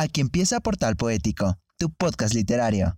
Aquí empieza Portal Poético, tu podcast literario.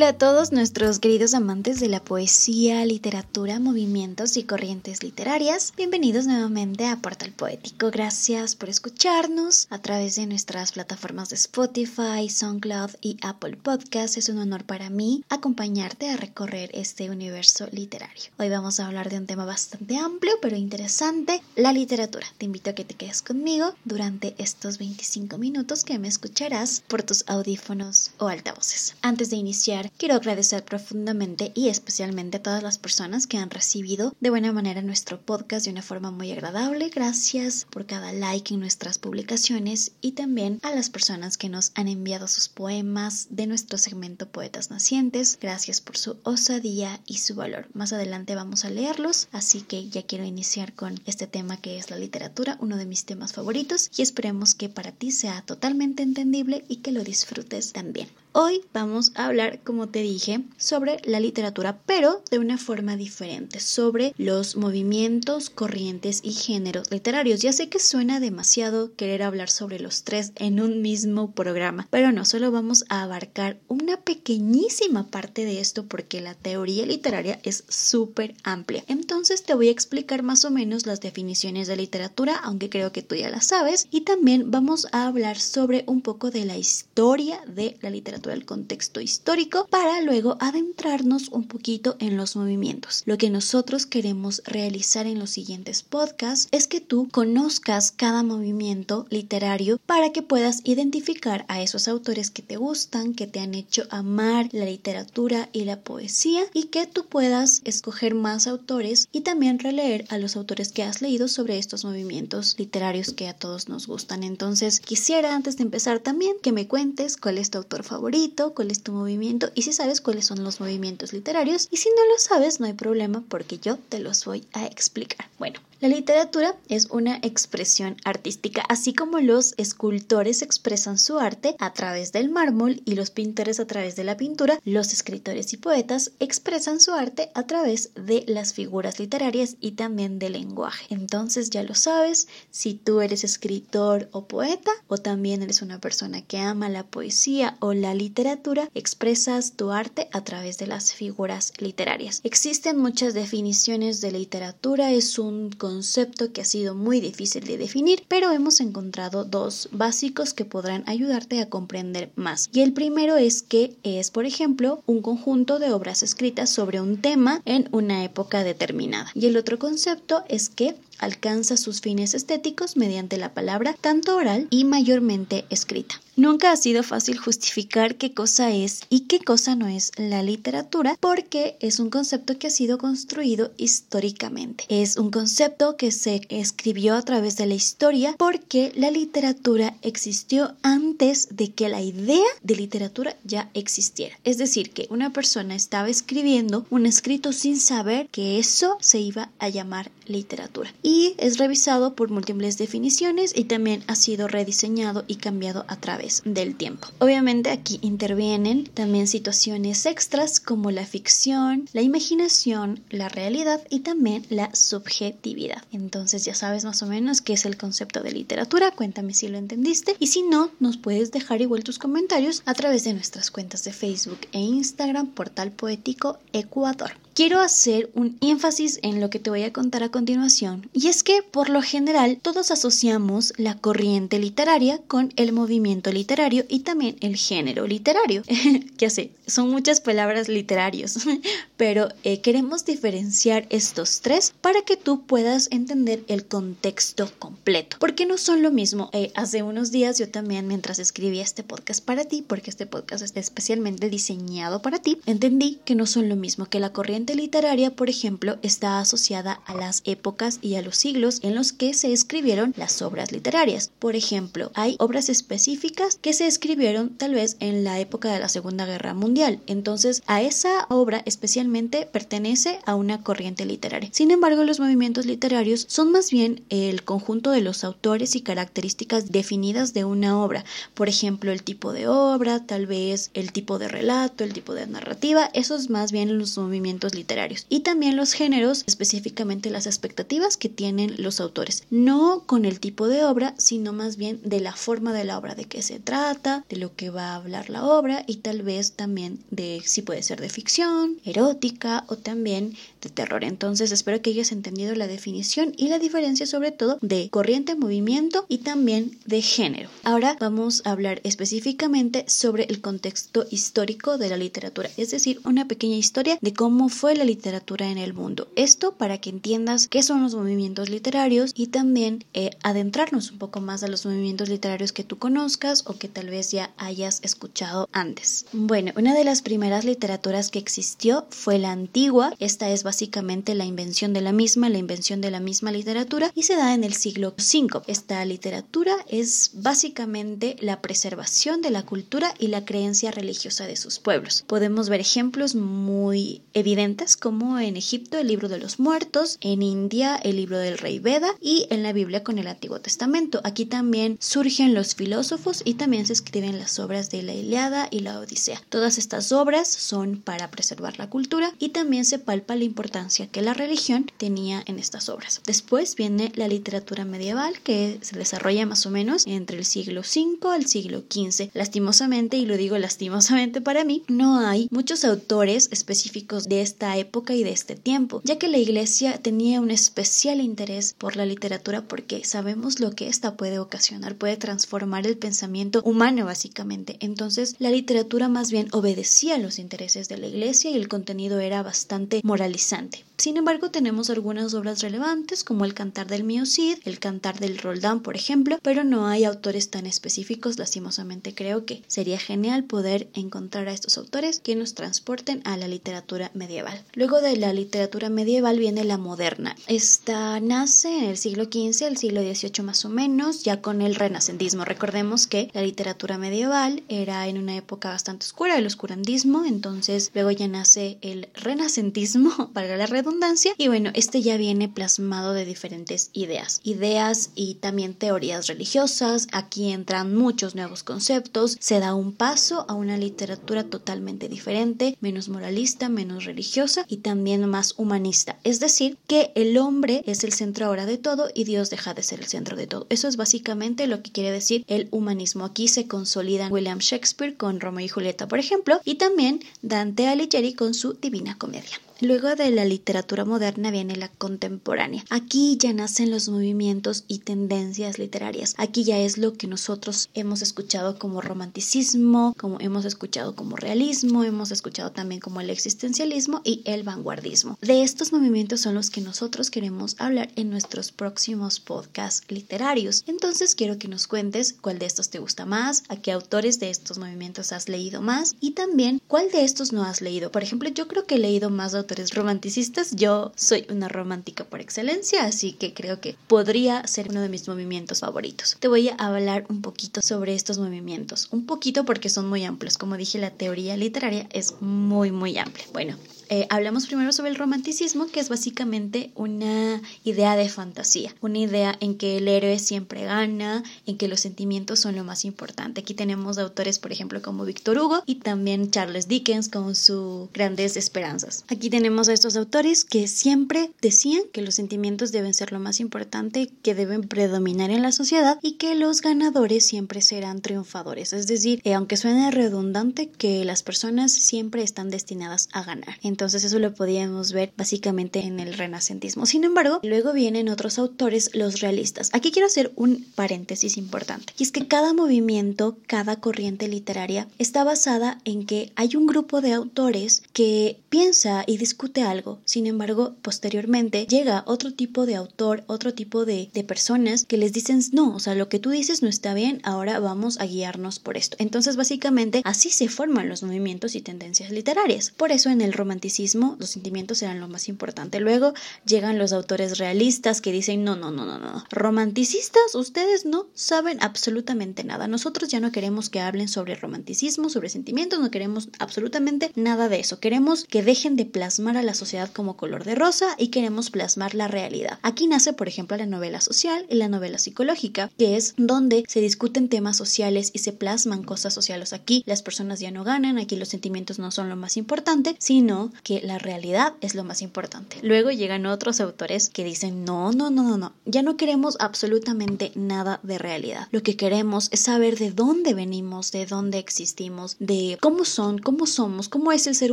Hola a todos nuestros queridos amantes de la poesía, literatura, movimientos y corrientes literarias. Bienvenidos nuevamente a Portal Poético. Gracias por escucharnos a través de nuestras plataformas de Spotify, SoundCloud y Apple Podcast. Es un honor para mí acompañarte a recorrer este universo literario. Hoy vamos a hablar de un tema bastante amplio pero interesante, la literatura. Te invito a que te quedes conmigo durante estos 25 minutos que me escucharás por tus audífonos o altavoces. Antes de iniciar quiero agradecer profundamente y especialmente a todas las personas que han recibido de buena manera nuestro podcast de una forma muy agradable. Gracias por cada like en nuestras publicaciones y también a las personas que nos han enviado sus poemas de nuestro segmento Poetas Nacientes. Gracias por su osadía y su valor. Más adelante vamos a leerlos, así que ya quiero iniciar con este tema que es la literatura, uno de mis temas favoritos y esperemos que para ti sea totalmente entendible y que lo disfrutes también. Hoy vamos a hablar, como te dije, sobre la literatura, pero de una forma diferente, sobre los movimientos, corrientes y géneros literarios. Ya sé que suena demasiado querer hablar sobre los tres en un mismo programa, pero no, solo vamos a abarcar una pequeñísima parte de esto porque la teoría literaria es súper amplia. Entonces te voy a explicar más o menos las definiciones de literatura, aunque creo que tú ya las sabes, y también vamos a hablar sobre un poco de la historia de la literatura el contexto histórico, para luego adentrarnos un poquito en los movimientos. Lo que nosotros queremos realizar en los siguientes podcasts es que tú conozcas cada movimiento literario para que puedas identificar a esos autores que te gustan, que te han hecho amar la literatura y la poesía y que tú puedas escoger más autores y también releer a los autores que has leído sobre estos movimientos literarios que a todos nos gustan. Entonces quisiera antes de empezar también que me cuentes cuál es tu autor favorito cuál es tu movimiento y si sabes cuáles son los movimientos literarios. Y si no lo sabes, no hay problema porque yo te los voy a explicar. Bueno, la literatura es una expresión artística, así como los escultores expresan su arte a través del mármol y los pintores a través de la pintura, los escritores y poetas expresan su arte a través de las figuras literarias y también del lenguaje. Entonces ya lo sabes, si tú eres escritor o poeta o también eres una persona que ama la poesía o la literatura, expresas tu arte a través de las figuras literarias. Existen muchas definiciones de literatura, es un concepto que ha sido muy difícil de definir, pero hemos encontrado dos básicos que podrán ayudarte a comprender más. Y el primero es que es, por ejemplo, un conjunto de obras escritas sobre un tema en una época determinada. Y el otro concepto es que alcanza sus fines estéticos mediante la palabra tanto oral y mayormente escrita. Nunca ha sido fácil justificar qué cosa es y qué cosa no es la literatura porque es un concepto que ha sido construido históricamente. Es un concepto que se escribió a través de la historia porque la literatura existió antes de que la idea de literatura ya existiera. Es decir, que una persona estaba escribiendo un escrito sin saber que eso se iba a llamar literatura. Es revisado por múltiples definiciones y también ha sido rediseñado y cambiado a través del tiempo. Obviamente aquí intervienen también situaciones extras como la ficción, la imaginación, la realidad y también la subjetividad. Entonces ya sabes más o menos qué es el concepto de literatura, cuéntame si lo entendiste y si no, nos puedes dejar igual tus comentarios a través de nuestras cuentas de Facebook e Instagram Portal Poético Ecuador quiero hacer un énfasis en lo que te voy a contar a continuación, y es que por lo general todos asociamos la corriente literaria con el movimiento literario y también el género literario. ya sé, son muchas palabras literarios, pero eh, queremos diferenciar estos tres para que tú puedas entender el contexto completo, porque no son lo mismo. Eh, hace unos días yo también, mientras escribía este podcast para ti, porque este podcast está especialmente diseñado para ti, entendí que no son lo mismo que la corriente literaria, por ejemplo, está asociada a las épocas y a los siglos en los que se escribieron las obras literarias. Por ejemplo, hay obras específicas que se escribieron tal vez en la época de la Segunda Guerra Mundial. Entonces, a esa obra especialmente pertenece a una corriente literaria. Sin embargo, los movimientos literarios son más bien el conjunto de los autores y características definidas de una obra. Por ejemplo, el tipo de obra, tal vez el tipo de relato, el tipo de narrativa, eso es más bien los movimientos literarios. Y también los géneros, específicamente las expectativas que tienen los autores. No con el tipo de obra, sino más bien de la forma de la obra, de qué se trata, de lo que va a hablar la obra y tal vez también de si puede ser de ficción, erótica o también de terror. Entonces espero que hayas entendido la definición y la diferencia sobre todo de corriente, movimiento y también de género. Ahora vamos a hablar específicamente sobre el contexto histórico de la literatura, es decir, una pequeña historia de cómo fue la literatura en el mundo. Esto para que entiendas qué son los movimientos literarios y también eh, adentrarnos un poco más a los movimientos literarios que tú conozcas o que tal vez ya hayas escuchado antes. Bueno, una de las primeras literaturas que existió fue la antigua. Esta es básicamente la invención de la misma, la invención de la misma literatura y se da en el siglo V. Esta literatura es básicamente la preservación de la cultura y la creencia religiosa de sus pueblos. Podemos ver ejemplos muy evidentes como en Egipto el libro de los muertos, en India el libro del rey Veda y en la Biblia con el Antiguo Testamento. Aquí también surgen los filósofos y también se escriben las obras de la Iliada y la Odisea. Todas estas obras son para preservar la cultura y también se palpa la importancia que la religión tenía en estas obras. Después viene la literatura medieval que se desarrolla más o menos entre el siglo V al siglo XV. Lastimosamente, y lo digo lastimosamente para mí, no hay muchos autores específicos de esta época y de este tiempo, ya que la iglesia tenía un especial interés por la literatura porque sabemos lo que esta puede ocasionar, puede transformar el pensamiento humano básicamente. Entonces, la literatura más bien obedecía a los intereses de la iglesia y el contenido era bastante moralizante. Sin embargo, tenemos algunas obras relevantes como el Cantar del Mío Cid, el Cantar del Roldán, por ejemplo, pero no hay autores tan específicos. Lastimosamente creo que sería genial poder encontrar a estos autores que nos transporten a la literatura medieval. Luego de la literatura medieval viene la moderna. Esta nace en el siglo XV, el siglo XVIII más o menos, ya con el renacentismo. Recordemos que la literatura medieval era en una época bastante oscura, el oscurantismo, entonces luego ya nace el renacentismo, para la redundancia y bueno, este ya viene plasmado de diferentes ideas, ideas y también teorías religiosas, aquí entran muchos nuevos conceptos, se da un paso a una literatura totalmente diferente, menos moralista, menos religiosa y también más humanista, es decir, que el hombre es el centro ahora de todo y Dios deja de ser el centro de todo. Eso es básicamente lo que quiere decir el humanismo. Aquí se consolidan William Shakespeare con Romeo y Julieta, por ejemplo, y también Dante Alighieri con su Divina Comedia. Luego de la literatura moderna viene la contemporánea. Aquí ya nacen los movimientos y tendencias literarias. Aquí ya es lo que nosotros hemos escuchado como romanticismo, como hemos escuchado como realismo, hemos escuchado también como el existencialismo y el vanguardismo. De estos movimientos son los que nosotros queremos hablar en nuestros próximos podcasts literarios. Entonces quiero que nos cuentes cuál de estos te gusta más, a qué autores de estos movimientos has leído más y también cuál de estos no has leído. Por ejemplo, yo creo que he leído más de romanticistas, yo soy una romántica por excelencia, así que creo que podría ser uno de mis movimientos favoritos. Te voy a hablar un poquito sobre estos movimientos, un poquito porque son muy amplios. Como dije, la teoría literaria es muy, muy amplia. Bueno, eh, hablamos primero sobre el romanticismo, que es básicamente una idea de fantasía, una idea en que el héroe siempre gana, en que los sentimientos son lo más importante. Aquí tenemos autores, por ejemplo, como Víctor Hugo y también Charles Dickens con sus grandes esperanzas. Aquí tenemos a estos autores que siempre decían que los sentimientos deben ser lo más importante, que deben predominar en la sociedad y que los ganadores siempre serán triunfadores. Es decir, eh, aunque suene redundante, que las personas siempre están destinadas a ganar. Eso lo podíamos ver básicamente en el renacentismo. Sin embargo, luego vienen otros autores, los realistas. Aquí quiero hacer un paréntesis importante. Y es que cada movimiento, cada corriente literaria está basada en que hay un grupo de autores que piensa y discute algo. Sin embargo, posteriormente llega otro tipo de autor, otro tipo de, de personas que les dicen, no, o sea, lo que tú dices no está bien, ahora vamos a guiarnos por esto. Entonces, básicamente, así se forman los movimientos y tendencias literarias. Por eso en el romanticismo los sentimientos eran lo más importante. Luego llegan los autores realistas que dicen, no, no, no, no, no. Romanticistas, ustedes no saben absolutamente nada. Nosotros ya no queremos que hablen sobre romanticismo, sobre sentimientos, no queremos absolutamente nada de eso. Queremos que dejen de plasmar a la sociedad como color de rosa y queremos plasmar la realidad. Aquí nace, por ejemplo, la novela social y la novela psicológica, que es donde se discuten temas sociales y se plasman cosas sociales. Aquí las personas ya no ganan, aquí los sentimientos no son lo más importante, sino que la realidad es lo más importante. Luego llegan otros autores que dicen, no, no, no, no, no, ya no queremos absolutamente nada de realidad. Lo que queremos es saber de dónde venimos, de dónde existimos, de cómo son, cómo somos, cómo es el ser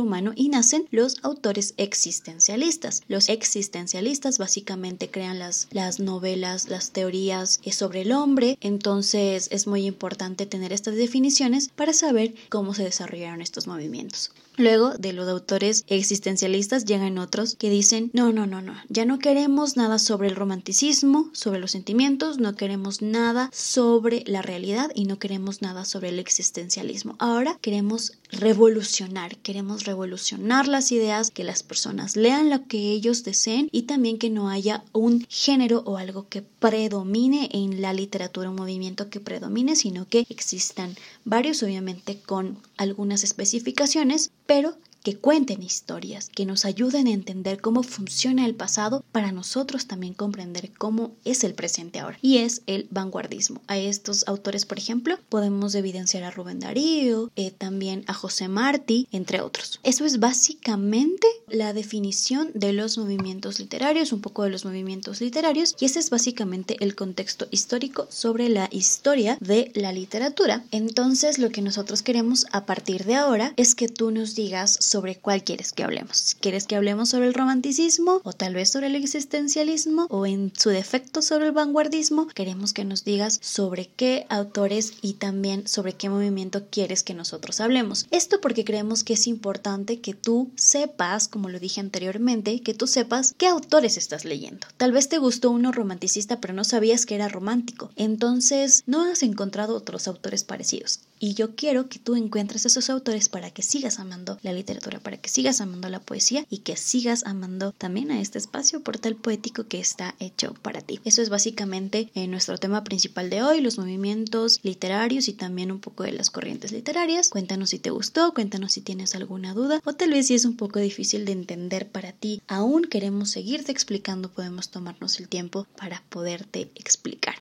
humano y nacen los autores existencialistas. Los existencialistas básicamente crean las, las novelas, las teorías sobre el hombre, entonces es muy importante tener estas definiciones para saber cómo se desarrollaron estos movimientos. Luego de los autores existencialistas llegan otros que dicen, no, no, no, no, ya no queremos nada sobre el romanticismo, sobre los sentimientos, no queremos nada sobre la realidad y no queremos nada sobre el existencialismo. Ahora queremos revolucionar, queremos revolucionar las ideas, que las personas lean lo que ellos deseen y también que no haya un género o algo que predomine en la literatura, un movimiento que predomine, sino que existan varios, obviamente con algunas especificaciones, pero que cuenten historias, que nos ayuden a entender cómo funciona el pasado para nosotros también comprender cómo es el presente ahora. Y es el vanguardismo. A estos autores, por ejemplo, podemos evidenciar a Rubén Darío, eh, también a José Martí, entre otros. Eso es básicamente la definición de los movimientos literarios, un poco de los movimientos literarios, y ese es básicamente el contexto histórico sobre la historia de la literatura. Entonces, lo que nosotros queremos a partir de ahora es que tú nos digas sobre cuál quieres que hablemos. ¿Quieres que hablemos sobre el romanticismo o tal vez sobre el existencialismo o en su defecto sobre el vanguardismo? Queremos que nos digas sobre qué autores y también sobre qué movimiento quieres que nosotros hablemos. Esto porque creemos que es importante que tú sepas, como lo dije anteriormente, que tú sepas qué autores estás leyendo. Tal vez te gustó uno romanticista pero no sabías que era romántico. Entonces no has encontrado otros autores parecidos. Y yo quiero que tú encuentres esos autores para que sigas amando la para que sigas amando la poesía y que sigas amando también a este espacio portal poético que está hecho para ti. Eso es básicamente eh, nuestro tema principal de hoy, los movimientos literarios y también un poco de las corrientes literarias. Cuéntanos si te gustó, cuéntanos si tienes alguna duda o tal vez si es un poco difícil de entender para ti. Aún queremos seguirte explicando, podemos tomarnos el tiempo para poderte explicar.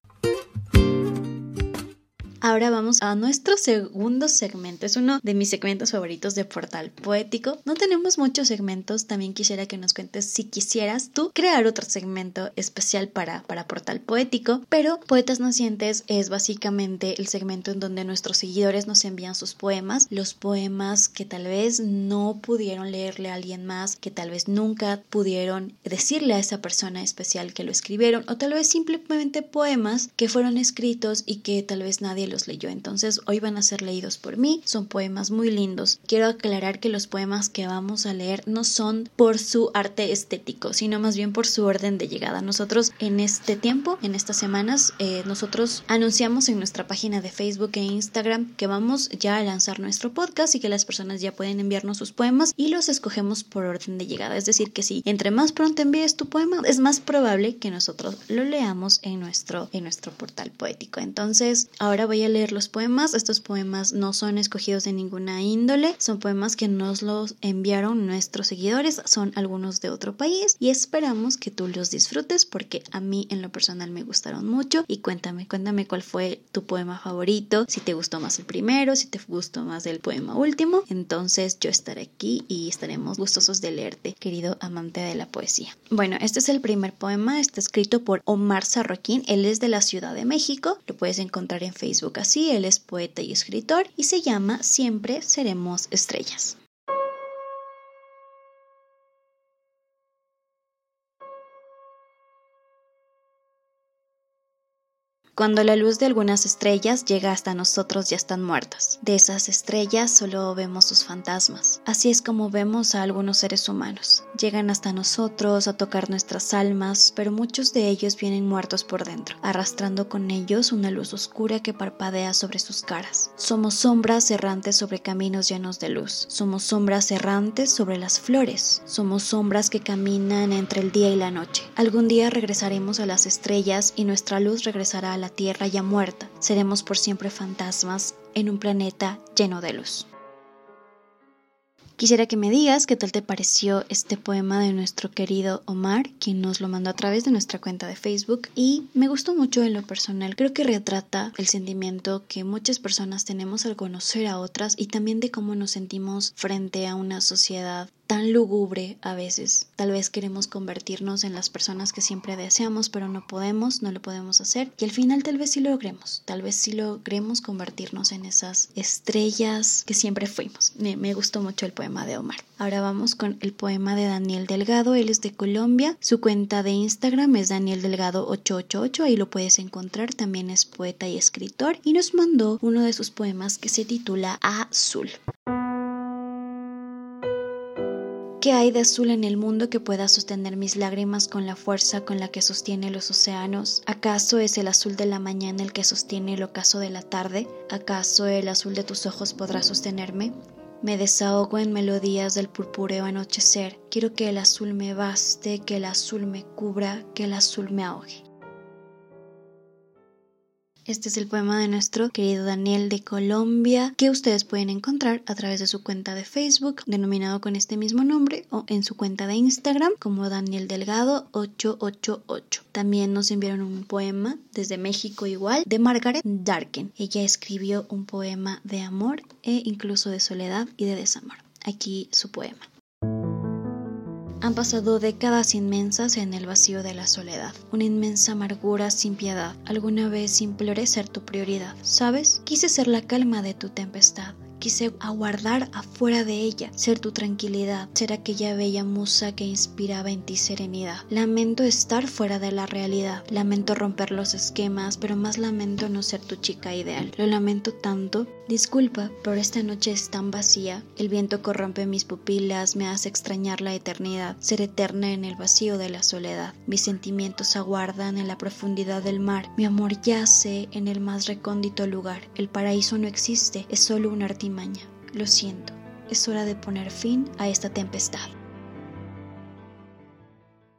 Ahora vamos a nuestro segundo segmento. Es uno de mis segmentos favoritos de Portal Poético. No tenemos muchos segmentos. También quisiera que nos cuentes si quisieras tú crear otro segmento especial para, para Portal Poético. Pero Poetas Nacientes es básicamente el segmento en donde nuestros seguidores nos envían sus poemas. Los poemas que tal vez no pudieron leerle a alguien más, que tal vez nunca pudieron decirle a esa persona especial que lo escribieron. O tal vez simplemente poemas que fueron escritos y que tal vez nadie los leyó. Entonces hoy van a ser leídos por mí. Son poemas muy lindos. Quiero aclarar que los poemas que vamos a leer no son por su arte estético, sino más bien por su orden de llegada. Nosotros en este tiempo, en estas semanas, eh, nosotros anunciamos en nuestra página de Facebook e Instagram que vamos ya a lanzar nuestro podcast y que las personas ya pueden enviarnos sus poemas y los escogemos por orden de llegada. Es decir, que si entre más pronto envíes tu poema, es más probable que nosotros lo leamos en nuestro, en nuestro portal poético. Entonces, ahora voy a leer los poemas. Estos poemas no son escogidos de ninguna índole, son poemas que nos los enviaron nuestros seguidores, son algunos de otro país. Y esperamos que tú los disfrutes porque a mí en lo personal me gustaron mucho. Y cuéntame, cuéntame cuál fue tu poema favorito, si te gustó más el primero, si te gustó más el poema último, entonces yo estaré aquí y estaremos gustosos de leerte, querido amante de la poesía. Bueno, este es el primer poema, está escrito por Omar Sarroquín, él es de la Ciudad de México, lo puedes encontrar en Facebook así, él es poeta y escritor y se llama Siempre seremos estrellas. Cuando la luz de algunas estrellas llega hasta nosotros ya están muertas. De esas estrellas solo vemos sus fantasmas. Así es como vemos a algunos seres humanos. Llegan hasta nosotros a tocar nuestras almas, pero muchos de ellos vienen muertos por dentro, arrastrando con ellos una luz oscura que parpadea sobre sus caras. Somos sombras errantes sobre caminos llenos de luz. Somos sombras errantes sobre las flores. Somos sombras que caminan entre el día y la noche. Algún día regresaremos a las estrellas y nuestra luz regresará a la tierra ya muerta. Seremos por siempre fantasmas en un planeta lleno de luz. Quisiera que me digas qué tal te pareció este poema de nuestro querido Omar, quien nos lo mandó a través de nuestra cuenta de Facebook y me gustó mucho en lo personal. Creo que retrata el sentimiento que muchas personas tenemos al conocer a otras y también de cómo nos sentimos frente a una sociedad tan lúgubre a veces. Tal vez queremos convertirnos en las personas que siempre deseamos, pero no podemos, no lo podemos hacer. Y al final tal vez sí lo logremos, tal vez sí logremos convertirnos en esas estrellas que siempre fuimos. Me, me gustó mucho el poema de Omar. Ahora vamos con el poema de Daniel Delgado, él es de Colombia, su cuenta de Instagram es Daniel Delgado 888, ahí lo puedes encontrar, también es poeta y escritor y nos mandó uno de sus poemas que se titula Azul. ¿Qué hay de azul en el mundo que pueda sostener mis lágrimas con la fuerza con la que sostiene los océanos? ¿Acaso es el azul de la mañana el que sostiene el ocaso de la tarde? ¿Acaso el azul de tus ojos podrá sostenerme? Me desahogo en melodías del purpúreo anochecer. Quiero que el azul me baste, que el azul me cubra, que el azul me ahogue. Este es el poema de nuestro querido Daniel de Colombia que ustedes pueden encontrar a través de su cuenta de Facebook denominado con este mismo nombre o en su cuenta de Instagram como Daniel Delgado 888. También nos enviaron un poema desde México igual de Margaret Darken. Ella escribió un poema de amor e incluso de soledad y de desamor. Aquí su poema. Han pasado décadas inmensas en el vacío de la soledad, una inmensa amargura sin piedad. Alguna vez imploré ser tu prioridad, ¿sabes? Quise ser la calma de tu tempestad, Quise aguardar afuera de ella, ser tu tranquilidad, ser aquella bella musa que inspiraba en ti serenidad. Lamento estar fuera de la realidad, lamento romper los esquemas, pero más lamento no ser tu chica ideal. Lo lamento tanto. Disculpa, pero esta noche es tan vacía. El viento corrompe mis pupilas, me hace extrañar la eternidad, ser eterna en el vacío de la soledad. Mis sentimientos aguardan en la profundidad del mar. Mi amor yace en el más recóndito lugar. El paraíso no existe, es solo un artista lo siento, es hora de poner fin a esta tempestad.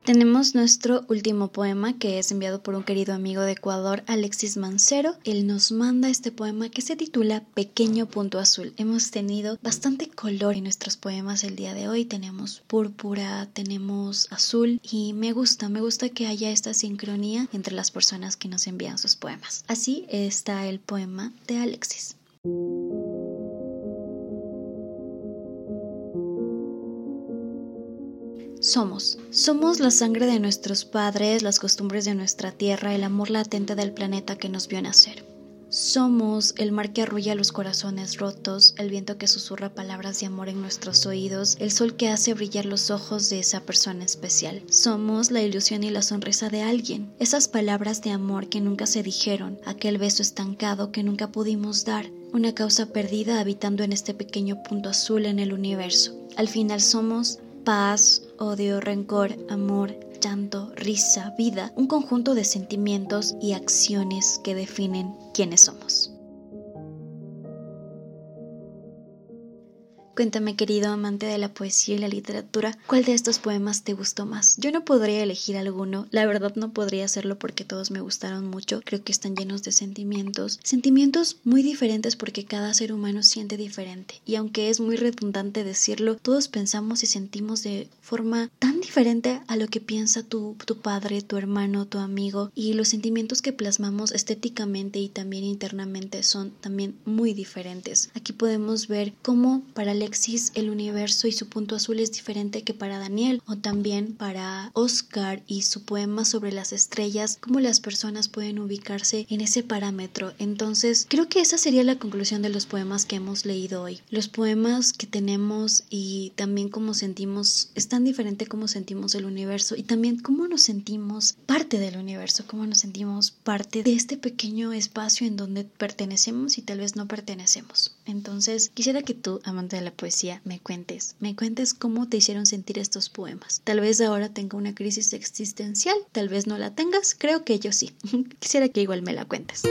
Tenemos nuestro último poema que es enviado por un querido amigo de Ecuador, Alexis Mancero. Él nos manda este poema que se titula Pequeño Punto Azul. Hemos tenido bastante color en nuestros poemas el día de hoy. Tenemos púrpura, tenemos azul y me gusta, me gusta que haya esta sincronía entre las personas que nos envían sus poemas. Así está el poema de Alexis. Somos. Somos la sangre de nuestros padres, las costumbres de nuestra tierra, el amor latente del planeta que nos vio nacer. Somos el mar que arrulla los corazones rotos, el viento que susurra palabras de amor en nuestros oídos, el sol que hace brillar los ojos de esa persona especial. Somos la ilusión y la sonrisa de alguien, esas palabras de amor que nunca se dijeron, aquel beso estancado que nunca pudimos dar, una causa perdida habitando en este pequeño punto azul en el universo. Al final somos paz, odio, rencor, amor, llanto, risa, vida, un conjunto de sentimientos y acciones que definen quiénes somos. Cuéntame, querido amante de la poesía y la literatura, ¿cuál de estos poemas te gustó más? Yo no podría elegir alguno, la verdad no podría hacerlo porque todos me gustaron mucho, creo que están llenos de sentimientos, sentimientos muy diferentes porque cada ser humano siente diferente, y aunque es muy redundante decirlo, todos pensamos y sentimos de forma tan diferente a lo que piensa tu, tu padre, tu hermano, tu amigo, y los sentimientos que plasmamos estéticamente y también internamente son también muy diferentes. Aquí podemos ver cómo paralelamente Alexis el universo y su punto azul es diferente que para Daniel o también para Oscar y su poema sobre las estrellas, cómo las personas pueden ubicarse en ese parámetro. Entonces, creo que esa sería la conclusión de los poemas que hemos leído hoy. Los poemas que tenemos y también cómo sentimos, es tan diferente cómo sentimos el universo y también cómo nos sentimos parte del universo, cómo nos sentimos parte de este pequeño espacio en donde pertenecemos y tal vez no pertenecemos. Entonces, quisiera que tú, amante de la poesía, me cuentes, me cuentes cómo te hicieron sentir estos poemas. Tal vez ahora tenga una crisis existencial, tal vez no la tengas, creo que yo sí. quisiera que igual me la cuentes.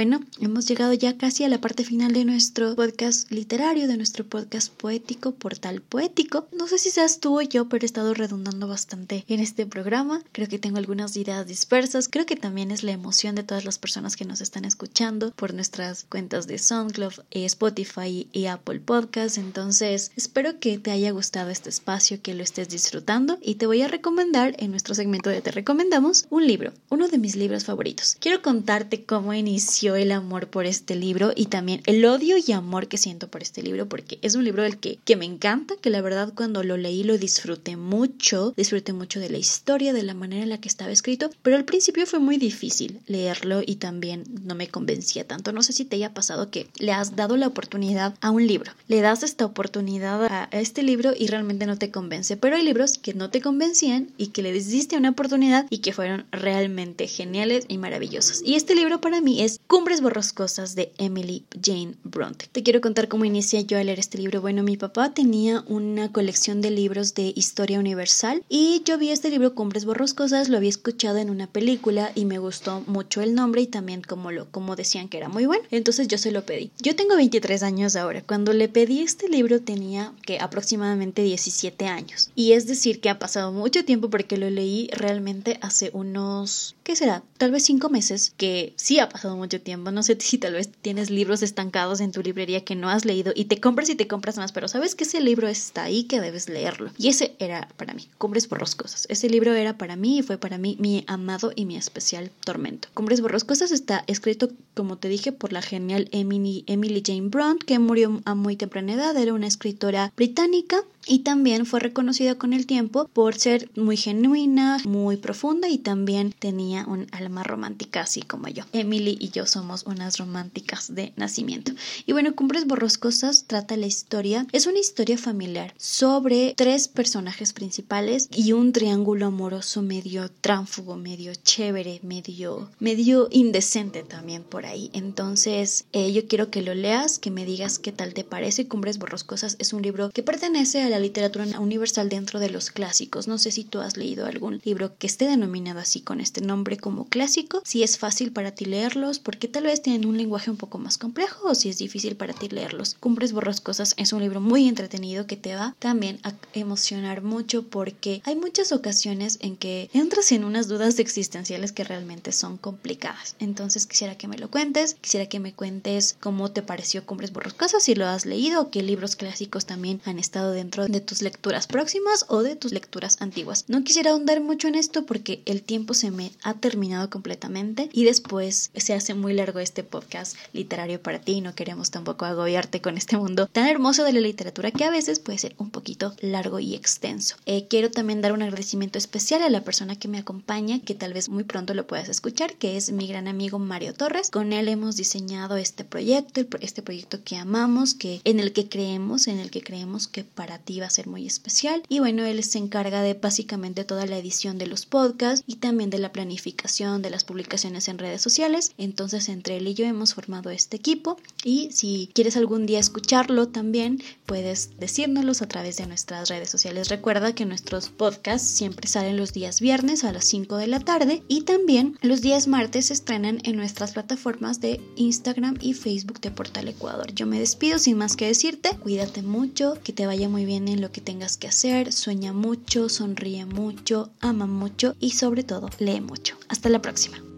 Bueno, hemos llegado ya casi a la parte final de nuestro podcast literario, de nuestro podcast poético, portal poético. No sé si seas tú o yo, pero he estado redundando bastante en este programa. Creo que tengo algunas ideas dispersas. Creo que también es la emoción de todas las personas que nos están escuchando por nuestras cuentas de SoundCloud, eh, Spotify y Apple Podcasts. Entonces, espero que te haya gustado este espacio, que lo estés disfrutando y te voy a recomendar en nuestro segmento de Te Recomendamos un libro, uno de mis libros favoritos. Quiero contarte cómo inició el amor por este libro y también el odio y amor que siento por este libro porque es un libro del que, que me encanta, que la verdad cuando lo leí lo disfruté mucho, disfruté mucho de la historia, de la manera en la que estaba escrito, pero al principio fue muy difícil leerlo y también no me convencía tanto. No sé si te haya pasado que le has dado la oportunidad a un libro, le das esta oportunidad a este libro y realmente no te convence, pero hay libros que no te convencían y que le diste una oportunidad y que fueron realmente geniales y maravillosos. Y este libro para mí es Cumbres borrascosas de Emily Jane Bronte. Te quiero contar cómo inicié yo a leer este libro. Bueno, mi papá tenía una colección de libros de historia universal y yo vi este libro Cumbres borrascosas, lo había escuchado en una película y me gustó mucho el nombre y también como lo como decían que era muy bueno. Entonces yo se lo pedí. Yo tengo 23 años ahora. Cuando le pedí este libro tenía que aproximadamente 17 años. Y es decir que ha pasado mucho tiempo porque lo leí realmente hace unos ¿qué será? Tal vez 5 meses que sí ha pasado mucho tiempo. No sé si tal vez tienes libros estancados en tu librería que no has leído y te compras y te compras más, pero sabes que ese libro está ahí que debes leerlo. Y ese era para mí, Cumbres Borroscosas. Ese libro era para mí y fue para mí mi amado y mi especial tormento. Cumbres Borroscosas está escrito, como te dije, por la genial Emily, Emily Jane Brown, que murió a muy temprana edad. Era una escritora británica y también fue reconocida con el tiempo por ser muy genuina, muy profunda y también tenía un alma romántica así como yo. Emily y yo somos unas románticas de nacimiento. Y bueno, Cumbres Borroscosas trata la historia, es una historia familiar sobre tres personajes principales y un triángulo amoroso medio tránfugo, medio chévere, medio medio indecente también por ahí. Entonces, eh, yo quiero que lo leas, que me digas qué tal te parece. Cumbres Borroscosas es un libro que pertenece a la literatura universal dentro de los clásicos. No sé si tú has leído algún libro que esté denominado así con este nombre como clásico, si es fácil para ti leerlos, porque tal vez tienen un lenguaje un poco más complejo o si es difícil para ti leerlos. Cumbres Borrascosas es un libro muy entretenido que te va también a emocionar mucho porque hay muchas ocasiones en que entras en unas dudas existenciales que realmente son complicadas. Entonces quisiera que me lo cuentes, quisiera que me cuentes cómo te pareció Cumbres Borrascosas, si lo has leído o qué libros clásicos también han estado dentro de tus lecturas próximas o de tus lecturas antiguas. No quisiera ahondar mucho en esto porque el tiempo se me ha terminado completamente y después se hace muy largo este podcast literario para ti y no queremos tampoco agobiarte con este mundo tan hermoso de la literatura que a veces puede ser un poquito largo y extenso. Eh, quiero también dar un agradecimiento especial a la persona que me acompaña, que tal vez muy pronto lo puedas escuchar, que es mi gran amigo Mario Torres. Con él hemos diseñado este proyecto, este proyecto que amamos, que en el que creemos, en el que creemos que para ti va a ser muy especial. Y bueno, él se encarga de básicamente toda la edición de los podcasts y también de la planificación de las publicaciones en redes sociales. Entonces, entre él y yo hemos formado este equipo. Y si quieres algún día escucharlo también, puedes decírnoslos a través de nuestras redes sociales. Recuerda que nuestros podcasts siempre salen los días viernes a las 5 de la tarde y también los días martes se estrenan en nuestras plataformas de Instagram y Facebook de Portal Ecuador. Yo me despido sin más que decirte, cuídate mucho, que te vaya muy en lo que tengas que hacer, sueña mucho, sonríe mucho, ama mucho y sobre todo lee mucho. Hasta la próxima.